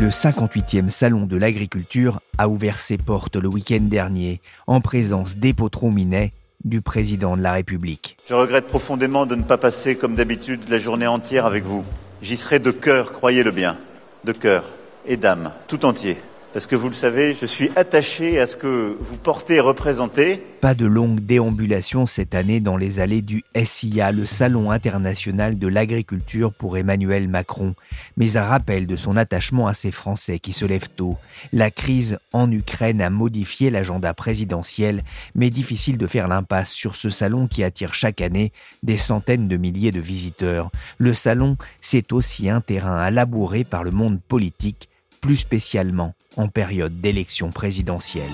Le 58e Salon de l'agriculture a ouvert ses portes le week-end dernier en présence d'Epotro Minet, du président de la République. Je regrette profondément de ne pas passer, comme d'habitude, la journée entière avec vous. J'y serai de cœur, croyez-le bien, de cœur et d'âme, tout entier. Parce que vous le savez, je suis attaché à ce que vous portez et représentez. Pas de longue déambulation cette année dans les allées du SIA, le Salon international de l'agriculture pour Emmanuel Macron, mais un rappel de son attachement à ces Français qui se lèvent tôt. La crise en Ukraine a modifié l'agenda présidentiel, mais difficile de faire l'impasse sur ce salon qui attire chaque année des centaines de milliers de visiteurs. Le salon, c'est aussi un terrain à labourer par le monde politique plus spécialement en période d'élection présidentielle.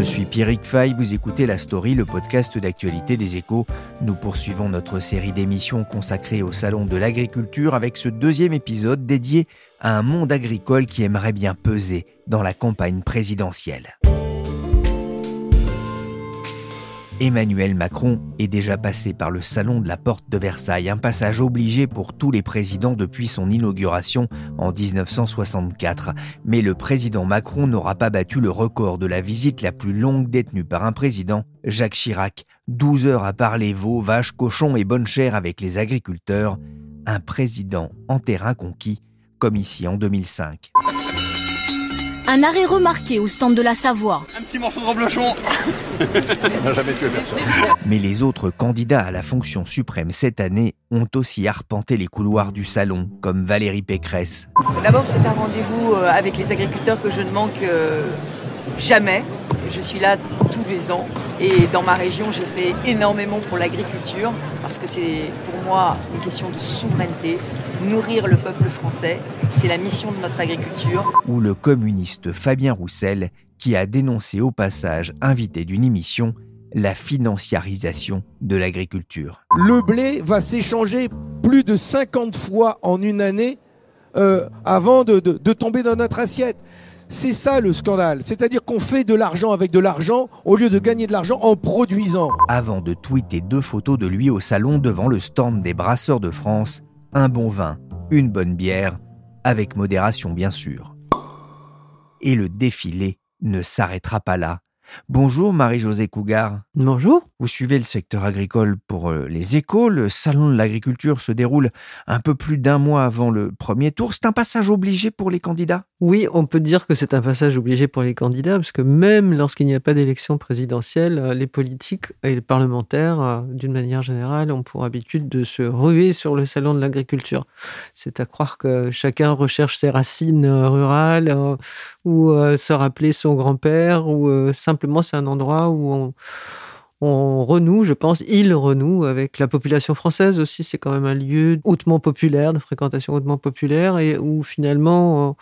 Je suis Pierrick Fay, vous écoutez La Story, le podcast d'actualité des échos. Nous poursuivons notre série d'émissions consacrée au Salon de l'agriculture avec ce deuxième épisode dédié à un monde agricole qui aimerait bien peser dans la campagne présidentielle. Emmanuel Macron est déjà passé par le salon de la Porte de Versailles, un passage obligé pour tous les présidents depuis son inauguration en 1964. Mais le président Macron n'aura pas battu le record de la visite la plus longue détenue par un président, Jacques Chirac. 12 heures à parler veaux, vaches, cochons et bonne chère avec les agriculteurs. Un président en terrain conquis, comme ici en 2005. Un arrêt remarqué au stand de la Savoie. Un petit morceau de reblochon. n'a jamais tué personne. Mais les autres candidats à la fonction suprême cette année ont aussi arpenté les couloirs du salon, comme Valérie Pécresse. D'abord, c'est un rendez-vous euh, avec les agriculteurs que je ne manque euh, jamais. Je suis là tous les ans et dans ma région, j'ai fait énormément pour l'agriculture parce que c'est pour moi une question de souveraineté. Nourrir le peuple français, c'est la mission de notre agriculture. Ou le communiste Fabien Roussel, qui a dénoncé au passage, invité d'une émission, la financiarisation de l'agriculture. Le blé va s'échanger plus de 50 fois en une année euh, avant de, de, de tomber dans notre assiette. C'est ça le scandale. C'est-à-dire qu'on fait de l'argent avec de l'argent au lieu de gagner de l'argent en produisant. Avant de tweeter deux photos de lui au salon devant le stand des Brasseurs de France, un bon vin, une bonne bière, avec modération bien sûr. Et le défilé ne s'arrêtera pas là. Bonjour Marie-Josée Cougar. Bonjour. Vous suivez le secteur agricole pour euh, les échos. Le salon de l'agriculture se déroule un peu plus d'un mois avant le premier tour. C'est un passage obligé pour les candidats? Oui, on peut dire que c'est un passage obligé pour les candidats, parce que même lorsqu'il n'y a pas d'élection présidentielle, euh, les politiques et les parlementaires, euh, d'une manière générale, ont pour habitude de se ruer sur le salon de l'agriculture. C'est à croire que chacun recherche ses racines rurales, ou se rappeler son grand-père, ou simplement c'est un endroit où on on renoue, je pense, il renoue avec la population française aussi. C'est quand même un lieu hautement populaire, de fréquentation hautement populaire, et où finalement,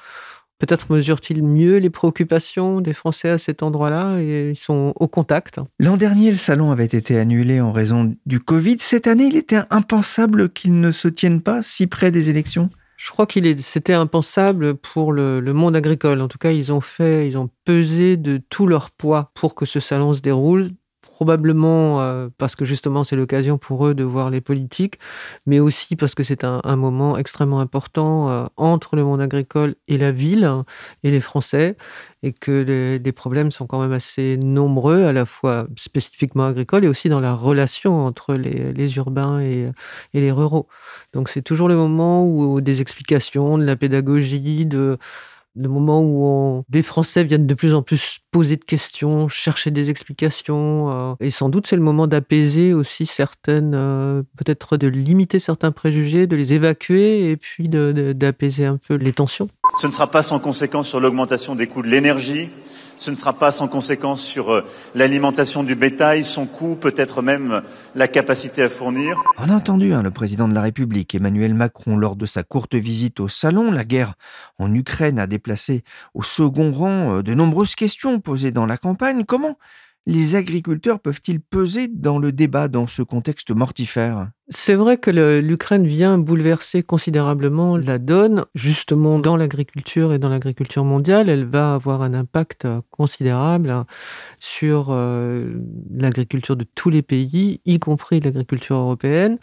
peut-être mesure-t-il mieux les préoccupations des Français à cet endroit-là, et ils sont au contact. L'an dernier, le salon avait été annulé en raison du Covid. Cette année, il était impensable qu'il ne se tienne pas si près des élections? Je crois qu'il c'était impensable pour le, le, monde agricole. En tout cas, ils ont fait, ils ont pesé de tout leur poids pour que ce salon se déroule probablement euh, parce que justement c'est l'occasion pour eux de voir les politiques, mais aussi parce que c'est un, moment extrêmement important euh, entre le monde agricole et la ville hein, et les Français, et que les, problèmes sont quand même assez nombreux, à la fois spécifiquement agricoles et aussi dans la relation entre les, urbains et, les ruraux. Donc c'est toujours le moment où des explications, de la pédagogie, de de moments où des Français viennent de plus en plus poser de questions, chercher des explications. Euh, et sans doute, c'est le moment d'apaiser aussi certaines, euh, peut-être de limiter certains préjugés, de les évacuer et puis d'apaiser un peu les tensions. Ce ne sera pas sans conséquence sur l'augmentation des coûts de l'énergie, ce ne sera pas sans conséquence sur euh, l'alimentation du bétail, son coût, peut-être même la capacité à fournir. On a entendu hein, le président de la République, Emmanuel Macron, lors de sa courte visite au salon. La guerre en Ukraine a déplacé au second rang euh, de nombreuses questions posées dans la campagne. Comment les agriculteurs peuvent-ils peser dans le débat dans ce contexte mortifère? C'est vrai que l'Ukraine vient bouleverser considérablement la donne, justement dans l'agriculture et dans l'agriculture mondiale. Elle va avoir un impact considérable hein, sur euh, l'agriculture de tous les pays, y compris l'agriculture européenne.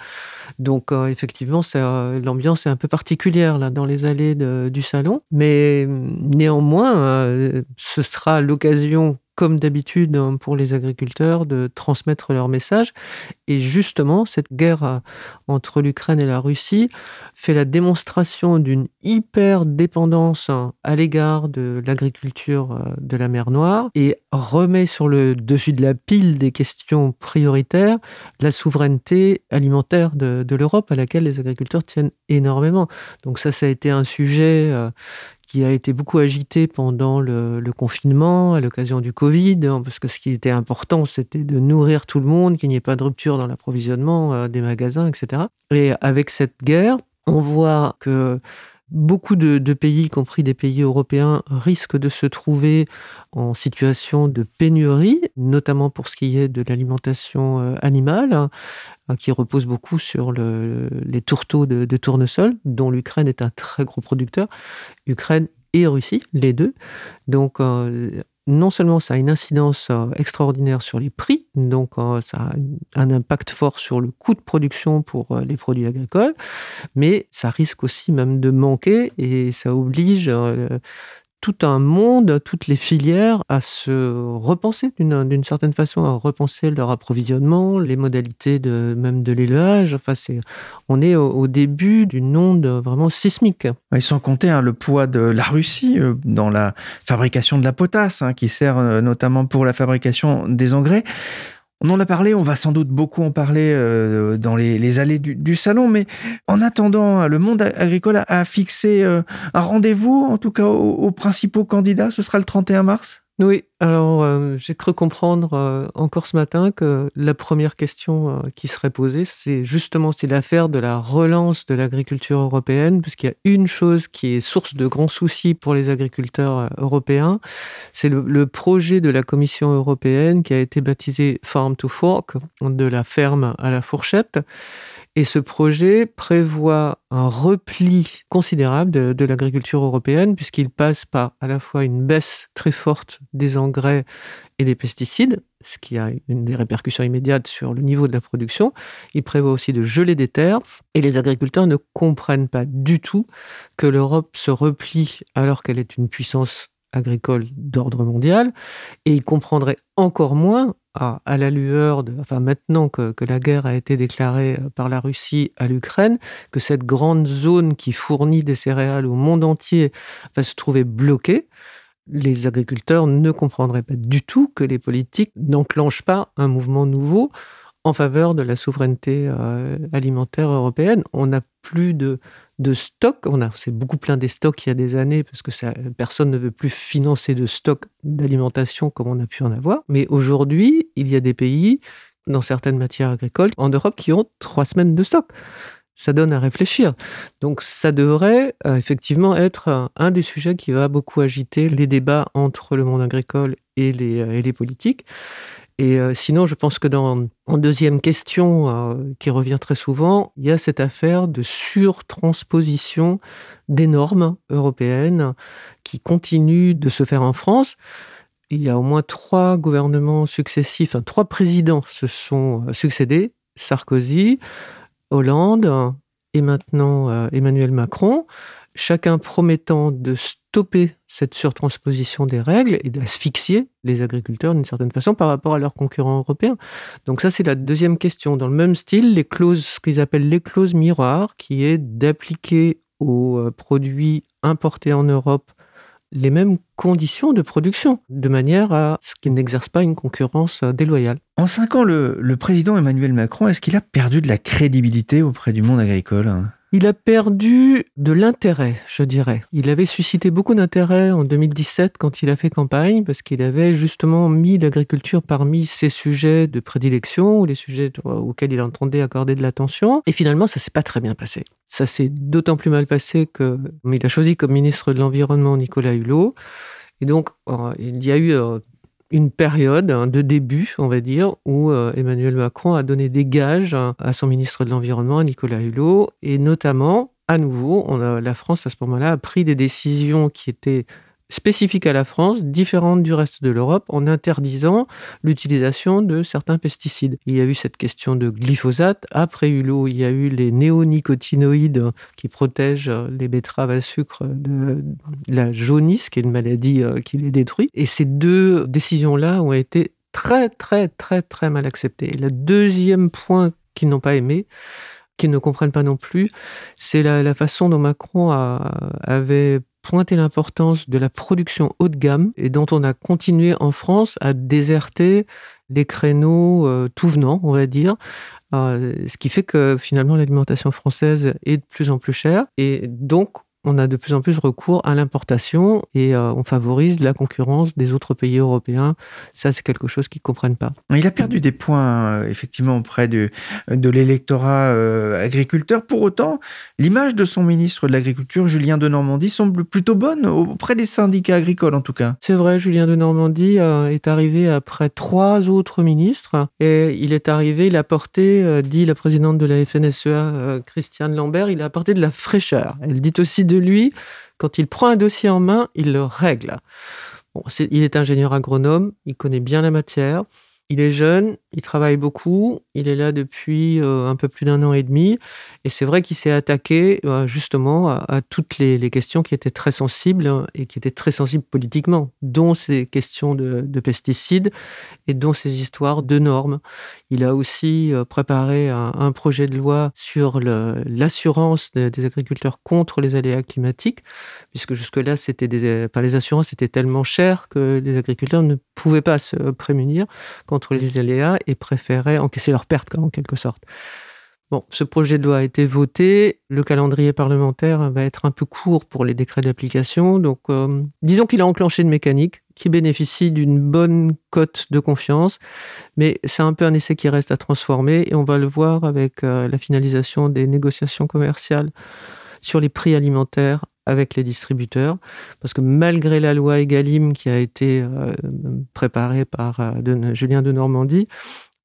Donc euh, effectivement, l'ambiance est un peu particulière là dans les allées du salon, mais néanmoins, euh, ce sera l'occasion comme d'habitude hein, pour les agriculteurs, de transmettre leur message. Et justement, cette guerre euh, entre l'Ukraine et la Russie fait la démonstration d'une hyper dépendance hein, à l'égard de l'agriculture euh, de la mer Noire et remet sur le dessus de la pile des questions prioritaires la souveraineté alimentaire de, l'Europe à laquelle les agriculteurs tiennent énormément. Donc ça, ça a été un sujet euh, qui a été beaucoup agité pendant le, confinement, à l'occasion du Covid, hein, parce que ce qui était important, c'était de nourrir tout le monde, qu'il n'y ait pas de rupture dans l'approvisionnement euh, des magasins, etc. Et avec cette guerre, on voit que beaucoup de, pays, y compris des pays européens, risquent de se trouver en situation de pénurie, notamment pour ce qui est de l'alimentation euh, animale, hein, qui repose beaucoup sur les tourteaux de, tournesol, dont l'Ukraine est un très gros producteur. Ukraine et Russie, les deux. Donc, euh, non seulement ça a une incidence euh, extraordinaire sur les prix, donc ça a un impact fort sur le coût de production pour les produits agricoles, mais ça risque aussi même de manquer et ça oblige tout un monde, toutes les filières à se repenser d'une certaine façon, à repenser leur approvisionnement, les modalités de, même de l'élevage. Enfin, on est au, début d'une onde vraiment sismique. Et sans compter hein, le poids de la Russie euh, dans la fabrication de la potasse, hein, qui sert euh, notamment pour la fabrication des engrais. On en a parlé, on va sans doute beaucoup en parler euh, dans les, allées du, salon, mais en attendant, le monde agricole a, fixé euh, un rendez-vous, en tout cas aux principaux candidats, ce sera le 31 mars oui, alors euh, j'ai cru comprendre euh, encore ce matin que la première question euh, qui serait posée, c'est justement c'est l'affaire de la relance de l'agriculture européenne, puisqu'il y a une chose qui est source de grands soucis pour les agriculteurs européens, c'est le, le, projet de la Commission européenne qui a été baptisé Farm to Fork, de la ferme à la fourchette. Et ce projet prévoit un repli considérable de, l'agriculture européenne, puisqu'il passe par à la fois une baisse très forte des engrais et des pesticides, ce qui a une des répercussions immédiates sur le niveau de la production. Il prévoit aussi de geler des terres, et les agriculteurs ne comprennent pas du tout que l'Europe se replie alors qu'elle est une puissance agricole d'ordre mondial, et ils comprendraient encore moins à, la lueur, de, enfin maintenant que, la guerre a été déclarée euh, par la Russie à l'Ukraine, que cette grande zone qui fournit des céréales au monde entier va se trouver bloquée, les agriculteurs ne comprendraient pas du tout que les politiques n'enclenchent pas un mouvement nouveau en faveur de la souveraineté euh, alimentaire européenne. On n'a plus de, de stock. On a, c'est beaucoup plein des stocks il y a des années parce que personne ne veut plus financer de stock d'alimentation comme on a pu en avoir. Mais aujourd'hui, il y a des pays dans certaines matières agricoles en Europe qui ont trois semaines de stock. Ça donne à réfléchir. Donc ça devrait euh, effectivement être un, des sujets qui va beaucoup agiter les débats entre le monde agricole et les, euh, et les politiques. Et euh, sinon, je pense que dans en deuxième question euh, qui revient très souvent, il y a cette affaire de surtransposition des normes européennes qui continuent de se faire en France. Il y a au moins trois gouvernements successifs, trois présidents se sont euh, succédés Sarkozy, Hollande et maintenant Emmanuel Macron chacun promettant de stopper cette surtransposition des règles et d'asphyxier les agriculteurs d'une certaine façon par rapport à leurs concurrents européens. Donc ça, c'est la deuxième question. Dans le même style, les clauses, ce qu'ils appellent les clauses miroirs, qui est d'appliquer aux euh, produits importés en Europe les mêmes conditions de production, de manière à ce qu'ils n'exercent pas une concurrence euh, déloyale. En cinq ans, le, le président Emmanuel Macron, est-ce qu'il a perdu de la crédibilité auprès du monde agricole? Il a perdu de l'intérêt, je dirais. Il avait suscité beaucoup d'intérêt en 2017 quand il a fait campagne, parce qu'il avait justement mis l'agriculture parmi ses sujets de prédilection, ou les sujets auxquels il entendait accorder de l'attention. Et finalement, ça s'est pas très bien passé. Ça s'est d'autant plus mal passé qu'il a choisi comme ministre de l'Environnement Nicolas Hulot. Et donc, euh, il y a eu euh, une période hein, de début, on va dire, où euh, Emmanuel Macron a donné des gages hein, à son ministre de l'Environnement, Nicolas Hulot, et notamment, à nouveau, la France à ce moment-là a pris des décisions qui étaient spécifique à la France, différente du reste de l'Europe, en interdisant l'utilisation de certains pesticides. Il y a eu cette question de glyphosate. Après Hulot, il y a eu les néonicotinoïdes qui protègent les betteraves à sucre de la jaunisse, qui est une maladie euh, qui les détruit. Et ces deux décisions-là ont été très, très, très, très mal acceptées. le deuxième point qu'ils n'ont pas aimé, qu'ils ne comprennent pas non plus, c'est la, façon dont Macron avait pointé l'importance de la production haut de gamme et dont on a continué en France à déserter les créneaux euh, tout venant, on va dire. Euh, ce qui fait que finalement l'alimentation française est de plus en plus chère et donc on a de plus en plus recours à l'importation et euh, on favorise la concurrence des autres pays européens. Ça, c'est quelque chose qu'ils ne comprennent pas. Il a perdu des points, euh, effectivement, auprès de, de l'électorat euh, agriculteur. Pour autant, l'image de son ministre de l'Agriculture, Julien de Normandie, semble plutôt bonne auprès des syndicats agricoles, en tout cas. C'est vrai, Julien de Normandie est arrivé après trois autres ministres et il est arrivé, il a apporté, dit la présidente de la FNSEA, Christiane Lambert, il a apporté de la fraîcheur. Elle dit aussi de lui, quand il prend un dossier en main, il le règle. il est ingénieur agronome, il connaît bien la matière, il est jeune, il travaille beaucoup, il est là depuis euh, un peu plus d'un an et demi, et c'est vrai qu'il s'est attaqué euh, justement à, toutes les, questions qui étaient très sensibles hein, et qui étaient très sensibles politiquement, dont ces questions de, pesticides et dont ces histoires de normes. Il a aussi euh, préparé un, projet de loi sur l'assurance des agriculteurs contre les aléas climatiques, puisque jusque-là, des, les assurances étaient tellement chères que les agriculteurs ne pouvaient pas se prémunir les aléas et préféraient encaisser leurs pertes, en quelque sorte. Bon, ce projet de loi a été voté. Le calendrier parlementaire va être un peu court pour les décrets d'application. Donc, euh, disons qu'il a enclenché une mécanique qui bénéficie d'une bonne cote de confiance, mais c'est un peu un essai qui reste à transformer et on va le voir avec euh, la finalisation des négociations commerciales sur les prix alimentaires avec les distributeurs, parce que malgré la loi Egalim qui a été euh, préparée par Julien de Normandie,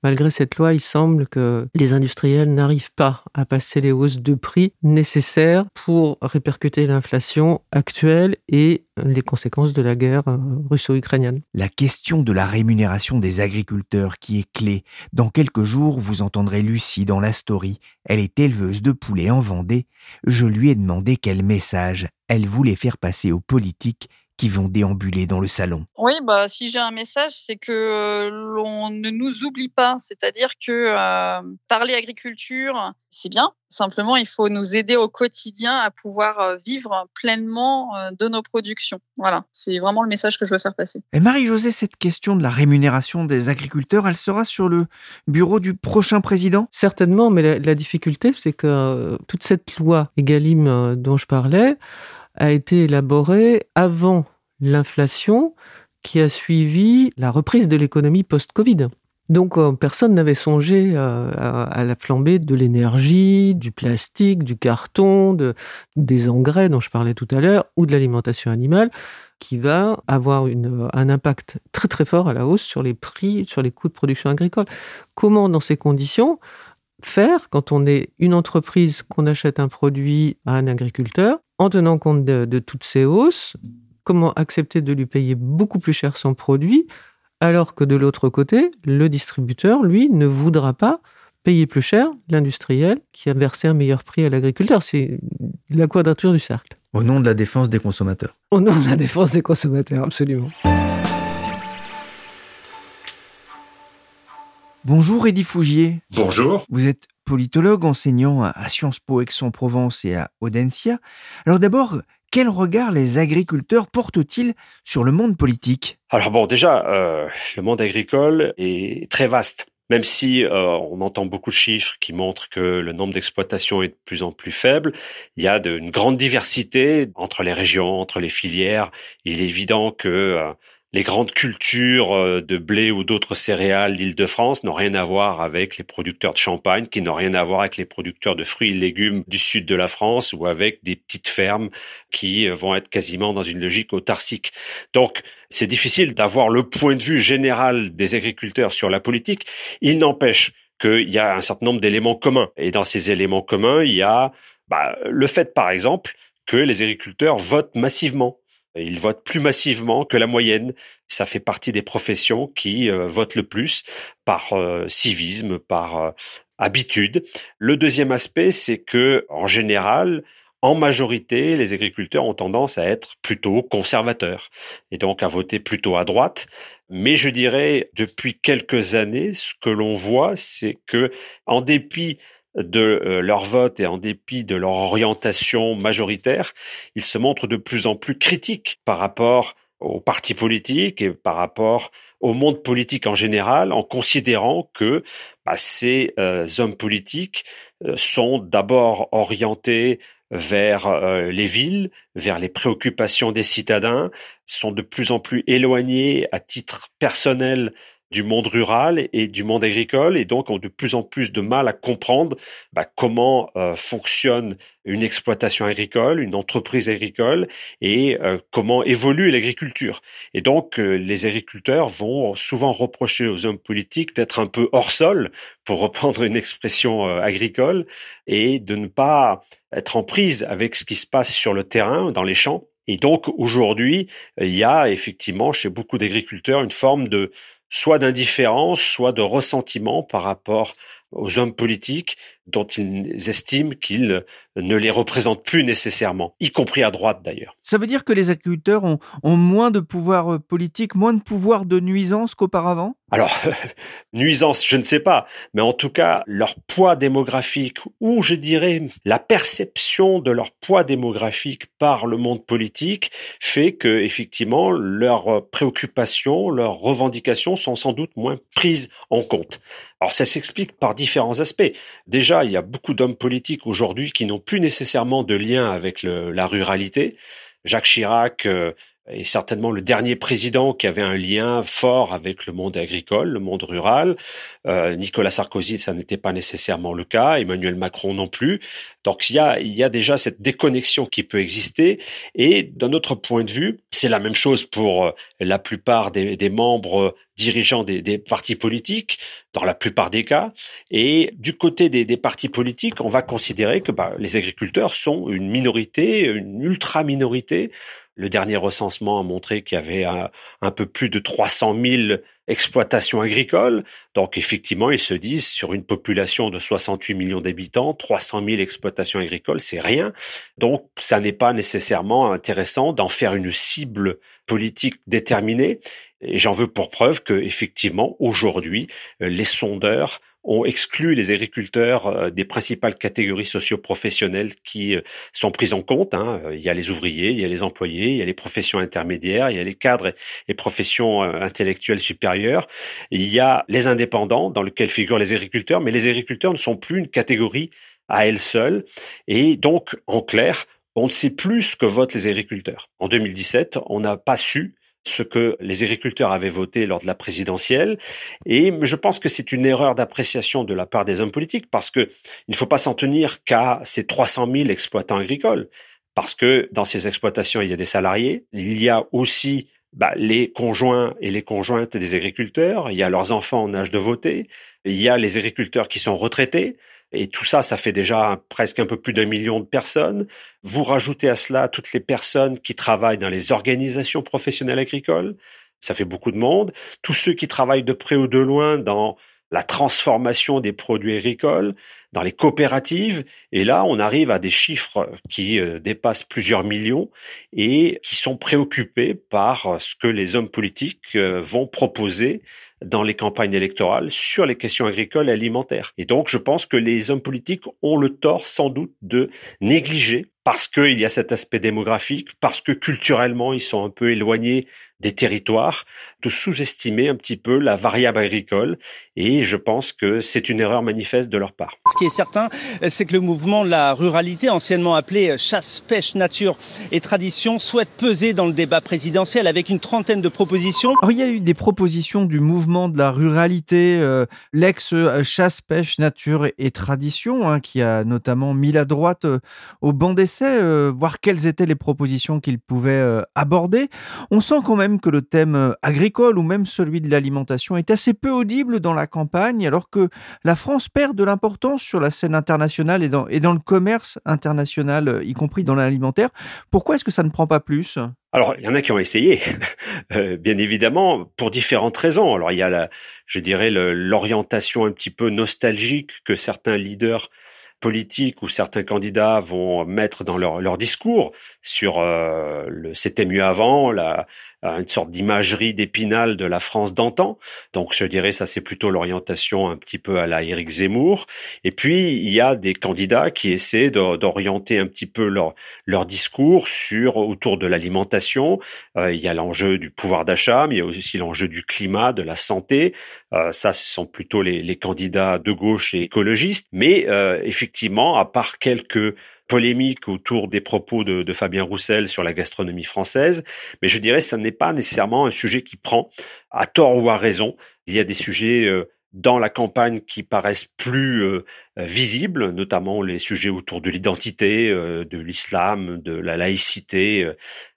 Malgré cette loi, il semble que les industriels n'arrivent pas à passer les hausses de prix nécessaires pour répercuter l'inflation actuelle et les conséquences de la guerre euh, russo-ukrainienne. La question de la rémunération des agriculteurs qui est clé. Dans quelques jours, vous entendrez Lucie dans la story. Elle est éleveuse de poulets en Vendée. Je lui ai demandé quel message elle voulait faire passer aux politiques qui vont déambuler dans le salon. Oui, bah, si j'ai un message, c'est que euh, l'on ne nous oublie pas. C'est-à-dire que euh, parler agriculture, c'est bien. Simplement, il faut nous aider au quotidien à pouvoir euh, vivre pleinement de nos productions. Voilà, c'est vraiment le message que je veux faire passer. Et Marie-Josée, cette question de la rémunération des agriculteurs, elle sera sur le bureau du prochain président? Certainement, mais la, la difficulté, c'est que toute cette loi Egalim dont je parlais, a été élaboré avant l'inflation qui a suivi la reprise de l'économie post-Covid. Donc euh, personne n'avait songé euh, à, la flambée de l'énergie, du plastique, du carton, des engrais dont je parlais tout à l'heure, ou de l'alimentation animale, qui va avoir un impact très très fort à la hausse sur les prix, sur les coûts de production agricole. Comment dans ces conditions faire quand on est une entreprise qu'on achète un produit à un agriculteur en tenant compte de, toutes ces hausses Comment accepter de lui payer beaucoup plus cher son produit alors que de l'autre côté, le distributeur, lui, ne voudra pas payer plus cher l'industriel qui a versé un meilleur prix à l'agriculteur. C'est la quadrature du cercle. Au nom de la défense des consommateurs. Au nom de la défense des consommateurs, absolument. Bonjour Eddy Fougier. Bonjour. Vous êtes politologue enseignant à Sciences Po Aix-en-Provence et à Audencia. Alors d'abord, quel regard les agriculteurs portent-ils sur le monde politique? Alors bon, déjà, euh, le monde agricole est très vaste. même si euh, on entend beaucoup de chiffres qui montrent que le nombre d'exploitations est de plus en plus faible, il y a une grande diversité entre les régions, entre les filières. Il est évident que euh, les grandes cultures euh, de blé ou d'autres céréales d'Île-de-France n'ont rien à voir avec les producteurs de champagne, qui n'ont rien à voir avec les producteurs de fruits et légumes du sud de la France ou avec des petites fermes qui euh, vont être quasiment dans une logique autarcique. Donc, c'est difficile d'avoir le point de vue général des agriculteurs sur la politique. Il n'empêche qu'il y a un certain nombre d'éléments communs. Et dans ces éléments communs, il y a bah, le fait, par exemple, que les agriculteurs votent massivement. Ils votent plus massivement que la moyenne. Ça fait partie des professions qui euh, votent le plus par euh, civisme, par euh, habitude. Le deuxième aspect, c'est que, en général, en majorité, les agriculteurs ont tendance à être plutôt conservateurs et donc à voter plutôt à droite. Mais je dirais, depuis quelques années, ce que l'on voit, c'est que, en dépit de euh, leur vote et en dépit de leur orientation majoritaire, ils se montrent de plus en plus critiques par rapport aux partis politiques et par rapport au monde politique en général, en considérant que bah, ces euh, hommes politiques euh, sont d'abord orientés vers les villes, vers les préoccupations des citadins, sont de plus en plus éloignés à titre personnel du monde rural et du monde agricole et donc ont de plus en plus de mal à comprendre bah, comment euh, fonctionne une exploitation agricole, une entreprise agricole et euh, comment évolue l'agriculture. Et donc euh, les agriculteurs vont souvent reprocher aux hommes politiques d'être un peu hors sol, pour reprendre une expression agricole, et de ne pas être en prise avec ce qui se passe sur le terrain, dans les champs. Et donc aujourd'hui, il y a effectivement chez beaucoup d'agriculteurs une forme de soit d'indifférence, soit de ressentiment par rapport aux hommes politiques dont ils estiment qu'ils ne les représentent plus nécessairement, y compris à droite d'ailleurs. Ça veut dire que les agriculteurs ont, moins de pouvoir euh, politique, moins de pouvoir de nuisance qu'auparavant? Alors, nuisance, je ne sais pas, mais en tout cas, leur poids démographique, ou je dirais la perception de leur poids démographique par le monde politique, fait que effectivement leurs préoccupations, leurs revendications sont sans doute moins prises en compte. Alors ça s'explique par différents aspects. Déjà, il y a beaucoup d'hommes politiques aujourd'hui qui n'ont plus nécessairement de lien avec la ruralité. Jacques Chirac euh, est certainement le dernier président qui avait un lien fort avec le monde agricole, le monde rural. Euh, Nicolas Sarkozy, ça n'était pas nécessairement le cas. Emmanuel Macron non plus. Donc il y a, il y a déjà cette déconnexion qui peut exister. Et d'un autre point de vue, c'est la même chose pour euh, la plupart des, des membres dirigeants des, des, partis politiques, dans la plupart des cas. Et du côté des, des partis politiques, on va considérer que bah, les agriculteurs sont une minorité, une ultra-minorité. Le dernier recensement a montré qu'il y avait un, peu plus de 300 000 exploitations agricoles. Donc effectivement, ils se disent, sur une population de 68 millions d'habitants, 300 000 exploitations agricoles, c'est rien. Donc ça n'est pas nécessairement intéressant d'en faire une cible politique déterminée. Et j'en veux pour preuve que, effectivement, aujourd'hui, les sondeurs ont exclu les agriculteurs euh, des principales catégories socio-professionnelles qui euh, sont prises en compte. Hein. Il y a les ouvriers, il y a les employés, il y a les professions intermédiaires, il y a les cadres et professions intellectuelles supérieures. Il y a les indépendants dans lesquels figurent les agriculteurs, mais les agriculteurs ne sont plus une catégorie à elle seule. Et donc, en clair, on ne sait plus ce que votent les agriculteurs. En 2017, on n'a pas su ce que les agriculteurs avaient voté lors de la présidentielle. Et je pense que c'est une erreur d'appréciation de la part des hommes politiques parce que il ne faut pas s'en tenir qu'à ces 300 000 exploitants agricoles. Parce que dans ces exploitations, il y a des salariés. Il y a aussi bah, les conjoints et les conjointes des agriculteurs. Il y a leurs enfants en âge de voter. Il y a les agriculteurs qui sont retraités. Et tout ça, ça fait déjà presque un peu plus d'un million de personnes. Vous rajoutez à cela toutes les personnes qui travaillent dans les organisations professionnelles agricoles. Ça fait beaucoup de monde. Tous ceux qui travaillent de près ou de loin dans la transformation des produits agricoles, dans les coopératives. Et là, on arrive à des chiffres qui euh, dépassent plusieurs millions et qui sont préoccupés par ce que les hommes politiques euh, vont proposer dans les campagnes électorales sur les questions agricoles et alimentaires. Et donc, je pense que les hommes politiques ont le tort sans doute de négliger parce qu'il y a cet aspect démographique, parce que culturellement, ils sont un peu éloignés des territoires, de sous-estimer un petit peu la variable agricole et je pense que c'est une erreur manifeste de leur part. Ce qui est certain, c'est que le mouvement de la ruralité, anciennement appelé chasse, pêche, nature et tradition, souhaite peser dans le débat présidentiel avec une trentaine de propositions. Alors, il y a eu des propositions du mouvement de la ruralité, euh, l'ex chasse, pêche, nature et tradition, hein, qui a notamment mis la droite euh, au banc d'essai, euh, voir quelles étaient les propositions qu'il pouvait euh, aborder. On sent quand même que le thème euh, ou même celui de l'alimentation est assez peu audible dans la campagne, alors que la France perd de l'importance sur la scène internationale et dans, le commerce international, y compris dans l'alimentaire. Pourquoi est-ce que ça ne prend pas plus? Alors, il y en a qui ont essayé, euh, bien évidemment, pour différentes raisons. Alors, il y a, je dirais, l'orientation un petit peu nostalgique que certains leaders politiques ou certains candidats vont mettre dans leur discours sur euh, le c'était mieux avant, la, une sorte d'imagerie d'épinal de la France d'antan. Donc je dirais ça c'est plutôt l'orientation un petit peu à la Éric Zemmour. Et puis il y a des candidats qui essaient d'orienter un petit peu leur leur discours sur autour de l'alimentation. Euh, il y a l'enjeu du pouvoir d'achat, mais il y a aussi l'enjeu du climat, de la santé. Euh, ça ce sont plutôt les, les, candidats de gauche et écologistes. Mais euh, effectivement, à part quelques polémique autour des propos de, Fabien Roussel sur la gastronomie française, mais je dirais que ce n'est pas nécessairement un sujet qui prend à tort ou à raison. Il y a des sujets euh, dans la campagne qui paraissent plus euh, visibles, notamment les sujets autour de l'identité, euh, de l'islam, de la laïcité,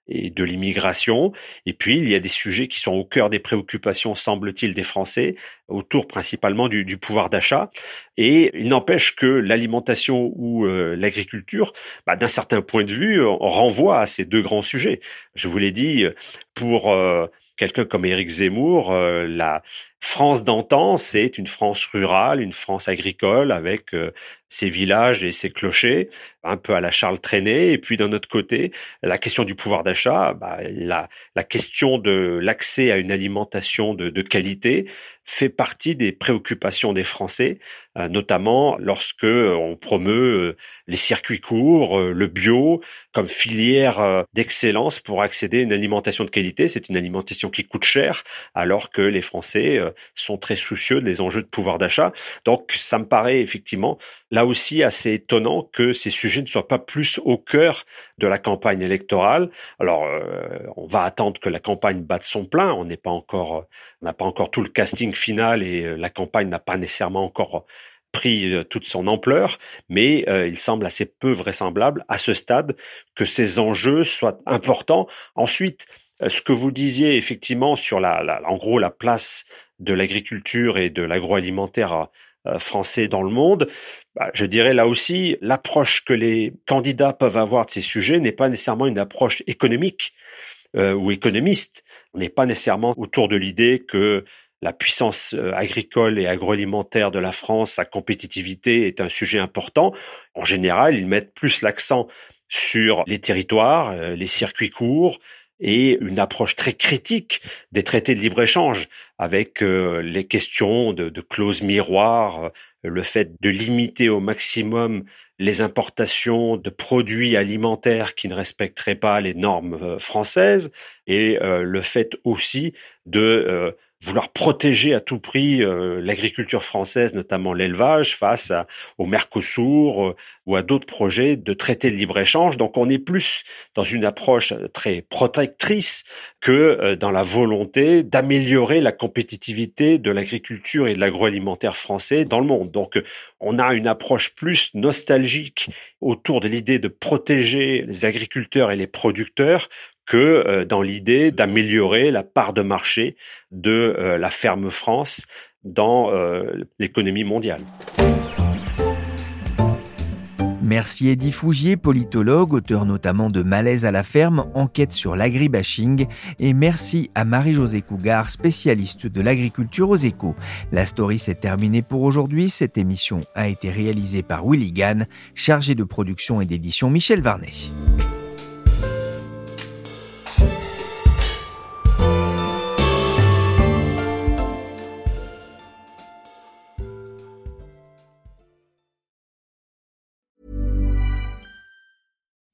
et de l'immigration. Et puis, il y a des sujets qui sont au cœur des préoccupations, semble-t-il, des Français, autour principalement du, du pouvoir d'achat. Et il n'empêche que l'alimentation ou euh, l'agriculture, bah, d'un certain point de vue, renvoie à ces deux grands sujets. Je vous l'ai dit, pour euh, quelqu'un comme Éric Zemmour, euh, la France d'antan, c'est une France rurale, une France agricole avec euh, ses villages et ses clochers, un peu à la Charles Trenet. Et puis d'un autre côté, la question du pouvoir d'achat, bah, la, la, question de l'accès à une alimentation de, de, qualité fait partie des préoccupations des Français, euh, notamment lorsque on promeut les circuits courts, le bio comme filière d'excellence pour accéder à une alimentation de qualité. C'est une alimentation qui coûte cher, alors que les Français sont très soucieux des enjeux de pouvoir d'achat. Donc, ça me paraît effectivement là aussi assez étonnant que ces sujets ne soient pas plus au cœur de la campagne électorale. Alors, euh, on va attendre que la campagne batte son plein. On n'est pas encore, on n'a pas encore tout le casting final et euh, la campagne n'a pas nécessairement encore pris euh, toute son ampleur, mais il semble assez peu vraisemblable à ce stade que ces enjeux soient importants. Ensuite, ce que vous disiez effectivement sur la, la en gros la place de l'agriculture et de l'agroalimentaire euh, français dans le monde, bah, je dirais là aussi, l'approche que les candidats peuvent avoir de ces sujets n'est pas nécessairement une approche économique euh, ou économiste. On n'est pas nécessairement autour de l'idée que la puissance euh, agricole et agroalimentaire de la France, sa compétitivité est un sujet important. En général, ils mettent plus l'accent sur les territoires, les circuits courts, et une approche très critique des traités de libre-échange avec euh, les questions de, clauses miroirs, euh, le fait de limiter au maximum les importations de produits alimentaires qui ne respecteraient pas les normes euh, françaises et le fait aussi de vouloir protéger à tout prix euh, l'agriculture française, notamment l'élevage, face à, au Mercosur euh, ou à d'autres projets de traités de libre-échange. Donc on est plus dans une approche très protectrice que euh, dans la volonté d'améliorer la compétitivité de l'agriculture et de l'agroalimentaire français dans le monde. Donc on a une approche plus nostalgique autour de l'idée de protéger les agriculteurs et les producteurs que euh, dans l'idée d'améliorer la part de marché de euh, la ferme France dans euh, l'économie mondiale. Merci Eddie Fougier, politologue, auteur notamment de Malaise à la ferme, enquête sur l'agribashing, et merci à Marie-Josée Cougar, spécialiste de l'agriculture aux échos. La story s'est terminée pour aujourd'hui. Cette émission a été réalisée par Willy Gann, chargé de production et d'édition Michel Varnet.